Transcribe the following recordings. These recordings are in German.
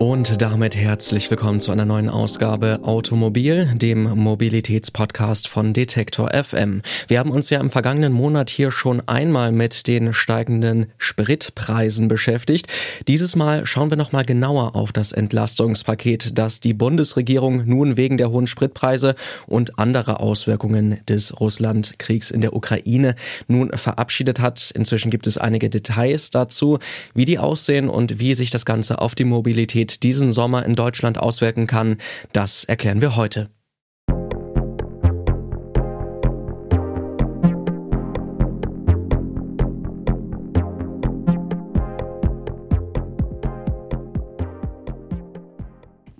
Und damit herzlich willkommen zu einer neuen Ausgabe Automobil, dem Mobilitätspodcast von Detektor FM. Wir haben uns ja im vergangenen Monat hier schon einmal mit den steigenden Spritpreisen beschäftigt. Dieses Mal schauen wir nochmal genauer auf das Entlastungspaket, das die Bundesregierung nun wegen der hohen Spritpreise und anderer Auswirkungen des Russlandkriegs in der Ukraine nun verabschiedet hat. Inzwischen gibt es einige Details dazu, wie die aussehen und wie sich das Ganze auf die Mobilität Mobilität diesen Sommer in Deutschland auswirken kann, das erklären wir heute.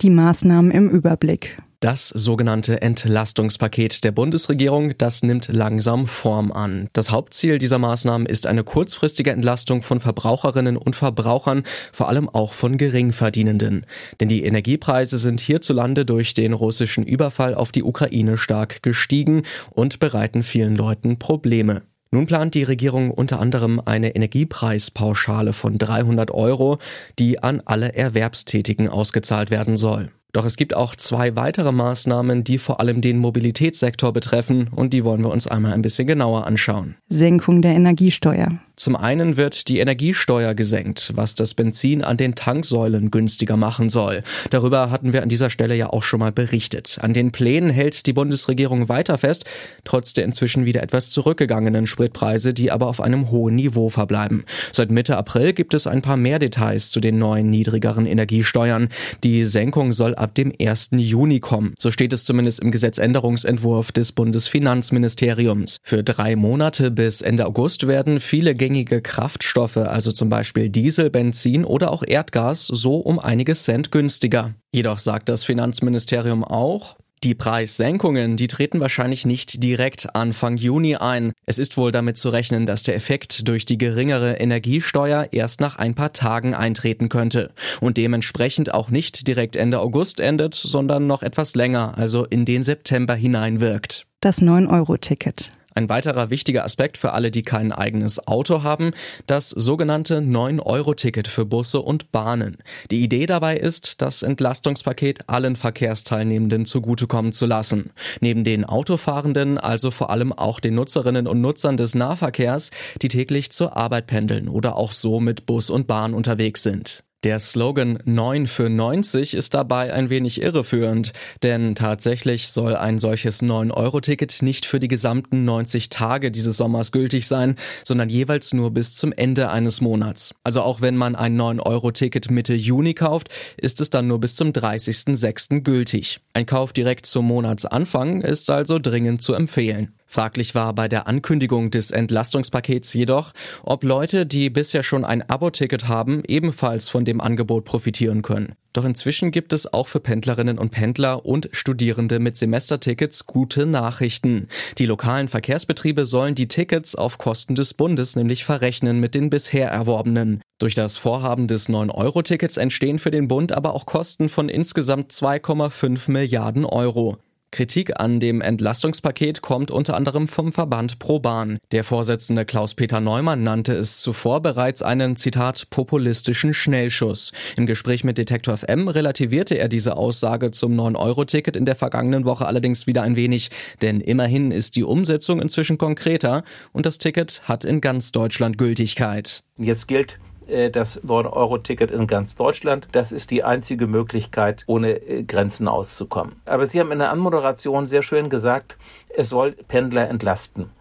Die Maßnahmen im Überblick. Das sogenannte Entlastungspaket der Bundesregierung, das nimmt langsam Form an. Das Hauptziel dieser Maßnahmen ist eine kurzfristige Entlastung von Verbraucherinnen und Verbrauchern, vor allem auch von Geringverdienenden. Denn die Energiepreise sind hierzulande durch den russischen Überfall auf die Ukraine stark gestiegen und bereiten vielen Leuten Probleme. Nun plant die Regierung unter anderem eine Energiepreispauschale von 300 Euro, die an alle Erwerbstätigen ausgezahlt werden soll. Doch es gibt auch zwei weitere Maßnahmen, die vor allem den Mobilitätssektor betreffen und die wollen wir uns einmal ein bisschen genauer anschauen. Senkung der Energiesteuer. Zum einen wird die Energiesteuer gesenkt, was das Benzin an den Tanksäulen günstiger machen soll. Darüber hatten wir an dieser Stelle ja auch schon mal berichtet. An den Plänen hält die Bundesregierung weiter fest, trotz der inzwischen wieder etwas zurückgegangenen Spritpreise, die aber auf einem hohen Niveau verbleiben. Seit Mitte April gibt es ein paar mehr Details zu den neuen niedrigeren Energiesteuern. Die Senkung soll ab dem 1. Juni kommen. So steht es zumindest im Gesetzänderungsentwurf des Bundesfinanzministeriums. Für drei Monate bis Ende August werden viele gängige Kraftstoffe, also zum Beispiel Diesel, Benzin oder auch Erdgas, so um einige Cent günstiger. Jedoch sagt das Finanzministerium auch, die Preissenkungen, die treten wahrscheinlich nicht direkt Anfang Juni ein. Es ist wohl damit zu rechnen, dass der Effekt durch die geringere Energiesteuer erst nach ein paar Tagen eintreten könnte und dementsprechend auch nicht direkt Ende August endet, sondern noch etwas länger, also in den September hineinwirkt. Das 9-Euro-Ticket. Ein weiterer wichtiger Aspekt für alle, die kein eigenes Auto haben, das sogenannte 9-Euro-Ticket für Busse und Bahnen. Die Idee dabei ist, das Entlastungspaket allen Verkehrsteilnehmenden zugutekommen zu lassen. Neben den Autofahrenden also vor allem auch den Nutzerinnen und Nutzern des Nahverkehrs, die täglich zur Arbeit pendeln oder auch so mit Bus und Bahn unterwegs sind. Der Slogan 9 für 90 ist dabei ein wenig irreführend, denn tatsächlich soll ein solches 9-Euro-Ticket nicht für die gesamten 90 Tage dieses Sommers gültig sein, sondern jeweils nur bis zum Ende eines Monats. Also auch wenn man ein 9-Euro-Ticket Mitte Juni kauft, ist es dann nur bis zum 30.06. gültig. Ein Kauf direkt zum Monatsanfang ist also dringend zu empfehlen. Fraglich war bei der Ankündigung des Entlastungspakets jedoch, ob Leute, die bisher schon ein Abo-Ticket haben, ebenfalls von dem Angebot profitieren können. Doch inzwischen gibt es auch für Pendlerinnen und Pendler und Studierende mit Semestertickets gute Nachrichten. Die lokalen Verkehrsbetriebe sollen die Tickets auf Kosten des Bundes nämlich verrechnen mit den bisher erworbenen. Durch das Vorhaben des 9-Euro-Tickets entstehen für den Bund aber auch Kosten von insgesamt 2,5 Milliarden Euro. Kritik an dem Entlastungspaket kommt unter anderem vom Verband ProBahn. Der Vorsitzende Klaus-Peter Neumann nannte es zuvor bereits einen, Zitat, populistischen Schnellschuss. Im Gespräch mit Detektor FM relativierte er diese Aussage zum 9-Euro-Ticket in der vergangenen Woche allerdings wieder ein wenig, denn immerhin ist die Umsetzung inzwischen konkreter und das Ticket hat in ganz Deutschland Gültigkeit. Jetzt gilt äh, das 9-Euro-Ticket in ganz Deutschland. Das ist die einzige Möglichkeit, ohne äh, Grenzen auszukommen. Aber Sie haben in der Anmoderation sehr schön gesagt, es soll Pendler entlasten.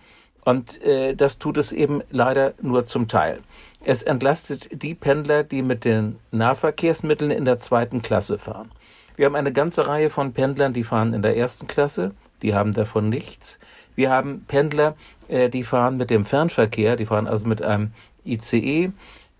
Und äh, das tut es eben leider nur zum Teil. Es entlastet die Pendler, die mit den Nahverkehrsmitteln in der zweiten Klasse fahren. Wir haben eine ganze Reihe von Pendlern, die fahren in der ersten Klasse, die haben davon nichts. Wir haben Pendler, äh, die fahren mit dem Fernverkehr, die fahren also mit einem ICE,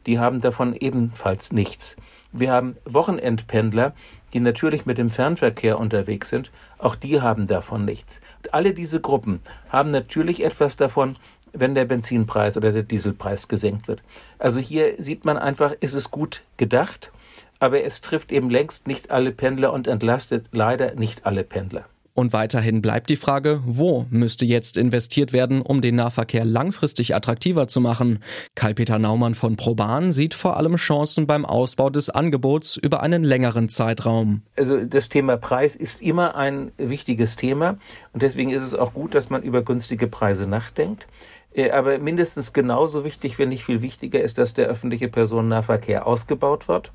die haben davon ebenfalls nichts. Wir haben Wochenendpendler, die natürlich mit dem Fernverkehr unterwegs sind, auch die haben davon nichts. Und alle diese Gruppen haben natürlich etwas davon, wenn der Benzinpreis oder der Dieselpreis gesenkt wird. Also hier sieht man einfach, ist es gut gedacht, aber es trifft eben längst nicht alle Pendler und entlastet leider nicht alle Pendler. Und weiterhin bleibt die Frage, wo müsste jetzt investiert werden, um den Nahverkehr langfristig attraktiver zu machen? Karl-Peter Naumann von Proban sieht vor allem Chancen beim Ausbau des Angebots über einen längeren Zeitraum. Also das Thema Preis ist immer ein wichtiges Thema und deswegen ist es auch gut, dass man über günstige Preise nachdenkt. Äh, aber mindestens genauso wichtig, wenn nicht viel wichtiger ist, dass der öffentliche Personennahverkehr ausgebaut wird.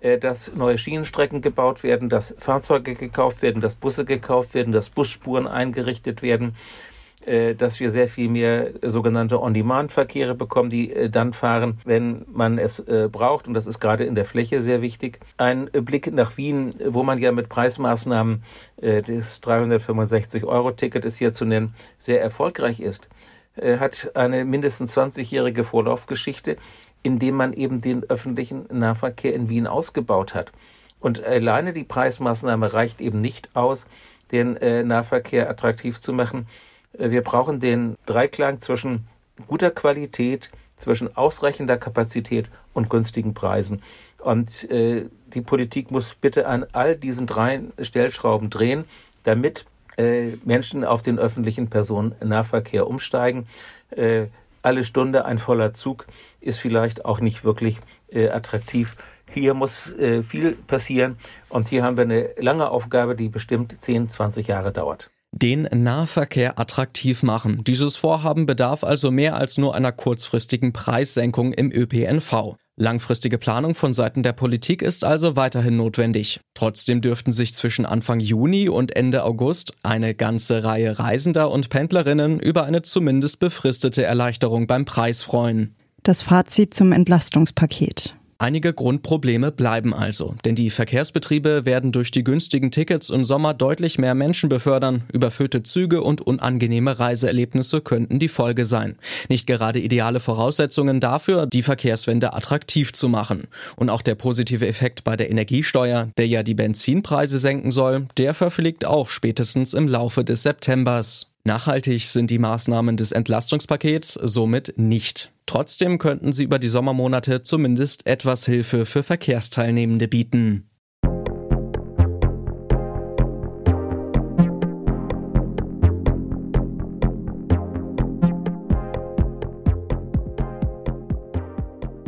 Äh, dass neue Schienenstrecken gebaut werden, dass Fahrzeuge gekauft werden, dass Busse gekauft werden, dass Busspuren eingerichtet werden, äh, dass wir sehr viel mehr sogenannte On-Demand-Verkehre bekommen, die äh, dann fahren, wenn man es braucht. Und das ist gerade in der Fläche sehr wichtig. Ein Blick nach Wien, wo man ja mit Preismaßnahmen das 365-Euro-Ticket ist hier zu nennen, sehr erfolgreich ist, hat eine mindestens 20-jährige Vorlaufgeschichte indem man eben den öffentlichen Nahverkehr in Wien ausgebaut hat. Und alleine die Preismaßnahme reicht eben nicht aus, den äh, Nahverkehr attraktiv zu machen. Äh, wir brauchen den Dreiklang zwischen guter Qualität, zwischen ausreichender Kapazität und günstigen Preisen. Und äh, die Politik muss bitte an all diesen drei Stellschrauben drehen, damit äh, Menschen auf den öffentlichen Personennahverkehr umsteigen. Äh, alle Stunde ein voller Zug ist vielleicht auch nicht wirklich äh, attraktiv. Hier muss äh, viel passieren und hier haben wir eine lange Aufgabe, die bestimmt 10, 20 Jahre dauert den Nahverkehr attraktiv machen. Dieses Vorhaben bedarf also mehr als nur einer kurzfristigen Preissenkung im ÖPNV. Langfristige Planung von Seiten der Politik ist also weiterhin notwendig. Trotzdem dürften sich zwischen Anfang Juni und Ende August eine ganze Reihe Reisender und Pendlerinnen über eine zumindest befristete Erleichterung beim Preis freuen. Das Fazit zum Entlastungspaket. Einige Grundprobleme bleiben also, denn die Verkehrsbetriebe werden durch die günstigen Tickets im Sommer deutlich mehr Menschen befördern. Überfüllte Züge und unangenehme Reiseerlebnisse könnten die Folge sein. Nicht gerade ideale Voraussetzungen dafür, die Verkehrswende attraktiv zu machen. Und auch der positive Effekt bei der Energiesteuer, der ja die Benzinpreise senken soll, der verfliegt auch spätestens im Laufe des Septembers. Nachhaltig sind die Maßnahmen des Entlastungspakets somit nicht. Trotzdem könnten sie über die Sommermonate zumindest etwas Hilfe für Verkehrsteilnehmende bieten.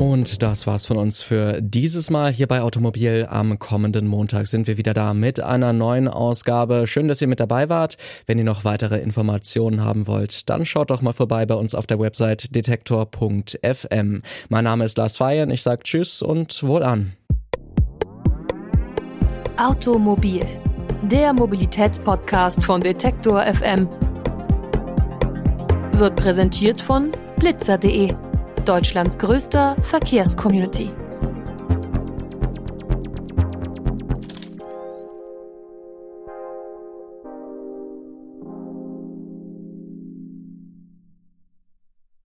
Und das war's von uns für dieses Mal hier bei Automobil. Am kommenden Montag sind wir wieder da mit einer neuen Ausgabe. Schön, dass ihr mit dabei wart. Wenn ihr noch weitere Informationen haben wollt, dann schaut doch mal vorbei bei uns auf der Website detektor.fm. Mein Name ist Lars Feiern. Ich sage Tschüss und wohlan. Automobil, der Mobilitätspodcast von Detektor FM, wird präsentiert von blitzer.de Deutschlands größter Verkehrscommunity.